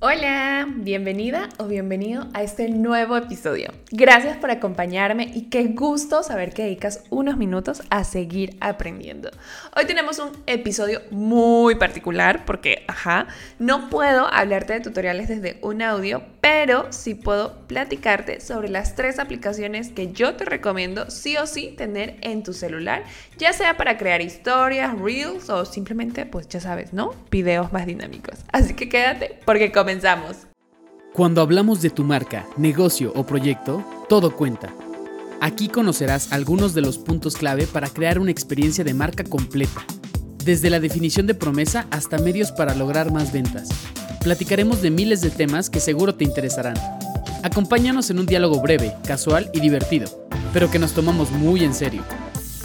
Hola, bienvenida o bienvenido a este nuevo episodio. Gracias por acompañarme y qué gusto saber que dedicas unos minutos a seguir aprendiendo. Hoy tenemos un episodio muy particular porque, ajá, no puedo hablarte de tutoriales desde un audio, pero sí puedo platicarte sobre las tres aplicaciones que yo te recomiendo sí o sí tener en tu celular, ya sea para crear historias, reels o simplemente, pues ya sabes, ¿no? Videos más dinámicos. Así que quédate porque comenzamos. Cuando hablamos de tu marca, negocio o proyecto, todo cuenta. Aquí conocerás algunos de los puntos clave para crear una experiencia de marca completa, desde la definición de promesa hasta medios para lograr más ventas. Platicaremos de miles de temas que seguro te interesarán. Acompáñanos en un diálogo breve, casual y divertido, pero que nos tomamos muy en serio.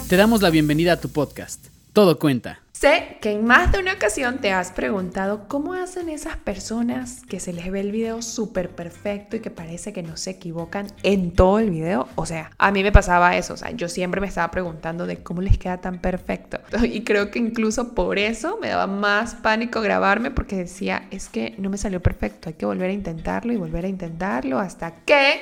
Te damos la bienvenida a tu podcast. Todo cuenta. Sé que en más de una ocasión te has preguntado cómo hacen esas personas que se les ve el video súper perfecto y que parece que no se equivocan en todo el video. O sea, a mí me pasaba eso. O sea, yo siempre me estaba preguntando de cómo les queda tan perfecto. Y creo que incluso por eso me daba más pánico grabarme porque decía, es que no me salió perfecto. Hay que volver a intentarlo y volver a intentarlo hasta que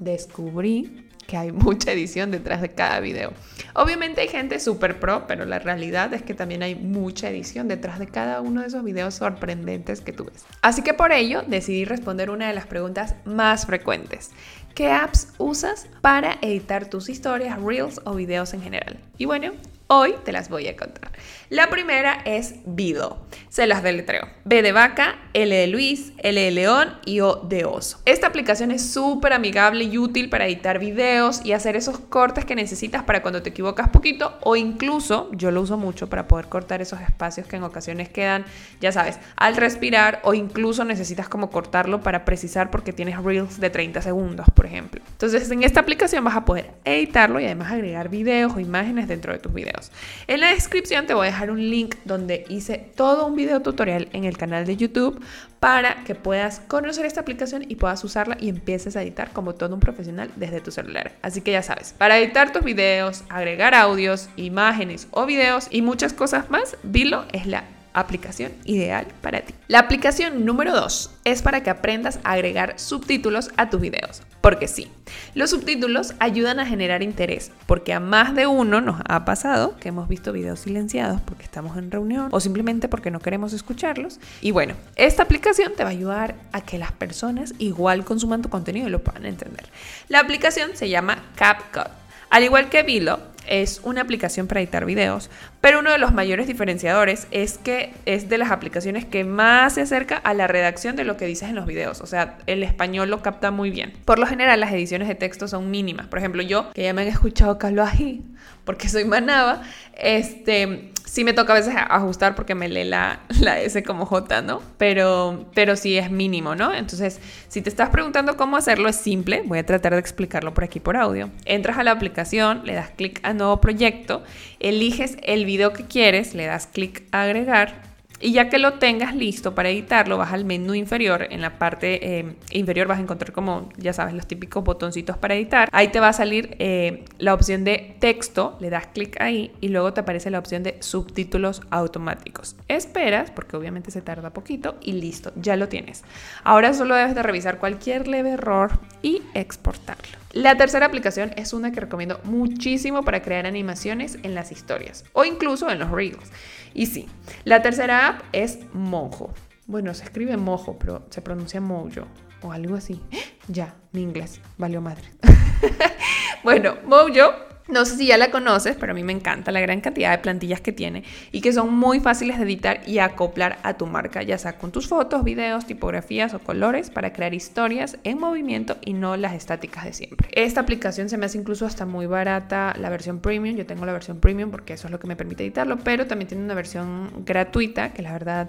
descubrí que hay mucha edición detrás de cada video. Obviamente hay gente súper pro, pero la realidad es que también hay mucha edición detrás de cada uno de esos videos sorprendentes que tú ves. Así que por ello decidí responder una de las preguntas más frecuentes. ¿Qué apps usas para editar tus historias, reels o videos en general? Y bueno, Hoy te las voy a contar. La primera es Vido. Se las deletreo. B de vaca, L de Luis, L de león y O de oso. Esta aplicación es súper amigable y útil para editar videos y hacer esos cortes que necesitas para cuando te equivocas poquito o incluso, yo lo uso mucho para poder cortar esos espacios que en ocasiones quedan, ya sabes, al respirar o incluso necesitas como cortarlo para precisar porque tienes reels de 30 segundos, por ejemplo. Entonces en esta aplicación vas a poder editarlo y además agregar videos o imágenes dentro de tus videos. En la descripción te voy a dejar un link donde hice todo un video tutorial en el canal de YouTube para que puedas conocer esta aplicación y puedas usarla y empieces a editar como todo un profesional desde tu celular. Así que ya sabes, para editar tus videos, agregar audios, imágenes o videos y muchas cosas más, Vilo es la aplicación ideal para ti. La aplicación número 2 es para que aprendas a agregar subtítulos a tus videos. Porque sí, los subtítulos ayudan a generar interés, porque a más de uno nos ha pasado que hemos visto videos silenciados porque estamos en reunión o simplemente porque no queremos escucharlos. Y bueno, esta aplicación te va a ayudar a que las personas igual consuman tu contenido y lo puedan entender. La aplicación se llama CapCut. Al igual que Vilo, es una aplicación para editar videos, pero uno de los mayores diferenciadores es que es de las aplicaciones que más se acerca a la redacción de lo que dices en los videos, o sea, el español lo capta muy bien. Por lo general las ediciones de texto son mínimas, por ejemplo yo, que ya me han escuchado Carlos Ají, porque soy manaba, este, sí me toca a veces ajustar porque me lee la, la S como J, ¿no? Pero, pero sí es mínimo, ¿no? Entonces, si te estás preguntando cómo hacerlo, es simple. Voy a tratar de explicarlo por aquí por audio. Entras a la aplicación, le das clic a nuevo proyecto, eliges el video que quieres, le das clic a agregar y ya que lo tengas listo para editarlo, vas al menú inferior. En la parte eh, inferior vas a encontrar como, ya sabes, los típicos botoncitos para editar. Ahí te va a salir eh, la opción de texto, le das clic ahí y luego te aparece la opción de subtítulos automáticos. Esperas, porque obviamente se tarda poquito y listo, ya lo tienes. Ahora solo debes de revisar cualquier leve error y exportarlo. La tercera aplicación es una que recomiendo muchísimo para crear animaciones en las historias o incluso en los reels. Y sí, la tercera app es Mojo. Bueno, se escribe Mojo, pero se pronuncia Mojo o algo así. Ya, mi inglés valió madre. bueno, Mojo no sé si ya la conoces, pero a mí me encanta la gran cantidad de plantillas que tiene y que son muy fáciles de editar y acoplar a tu marca, ya sea con tus fotos, videos, tipografías o colores para crear historias en movimiento y no las estáticas de siempre. Esta aplicación se me hace incluso hasta muy barata la versión premium. Yo tengo la versión premium porque eso es lo que me permite editarlo, pero también tiene una versión gratuita que la verdad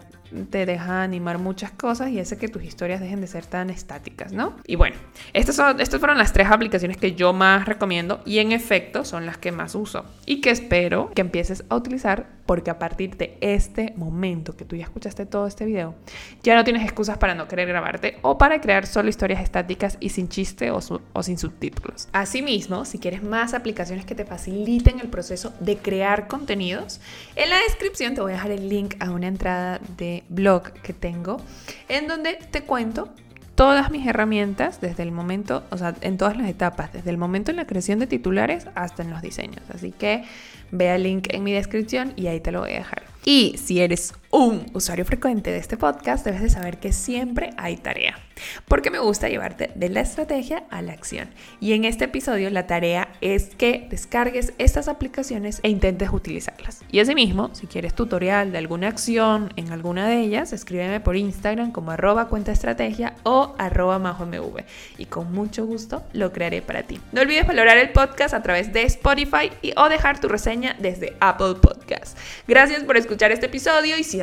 te deja animar muchas cosas y hace que tus historias dejen de ser tan estáticas, ¿no? Y bueno, estas, son, estas fueron las tres aplicaciones que yo más recomiendo y en efecto son las que más uso y que espero que empieces a utilizar porque a partir de este momento que tú ya escuchaste todo este video, ya no tienes excusas para no querer grabarte o para crear solo historias estáticas y sin chiste o, o sin subtítulos. Asimismo, si quieres más aplicaciones que te faciliten el proceso de crear contenidos, en la descripción te voy a dejar el link a una entrada de blog que tengo en donde te cuento todas mis herramientas desde el momento, o sea, en todas las etapas, desde el momento en la creación de titulares hasta en los diseños. Así que ve el link en mi descripción y ahí te lo voy a dejar. Y si eres un usuario frecuente de este podcast, debes de saber que siempre hay tarea, porque me gusta llevarte de la estrategia a la acción. Y en este episodio la tarea es que descargues estas aplicaciones e intentes utilizarlas. Y asimismo, si quieres tutorial de alguna acción en alguna de ellas, escríbeme por Instagram como arroba cuenta estrategia o arroba mv y con mucho gusto lo crearé para ti. No olvides valorar el podcast a través de Spotify y, o dejar tu reseña desde Apple Podcast. Gracias por escuchar este episodio y si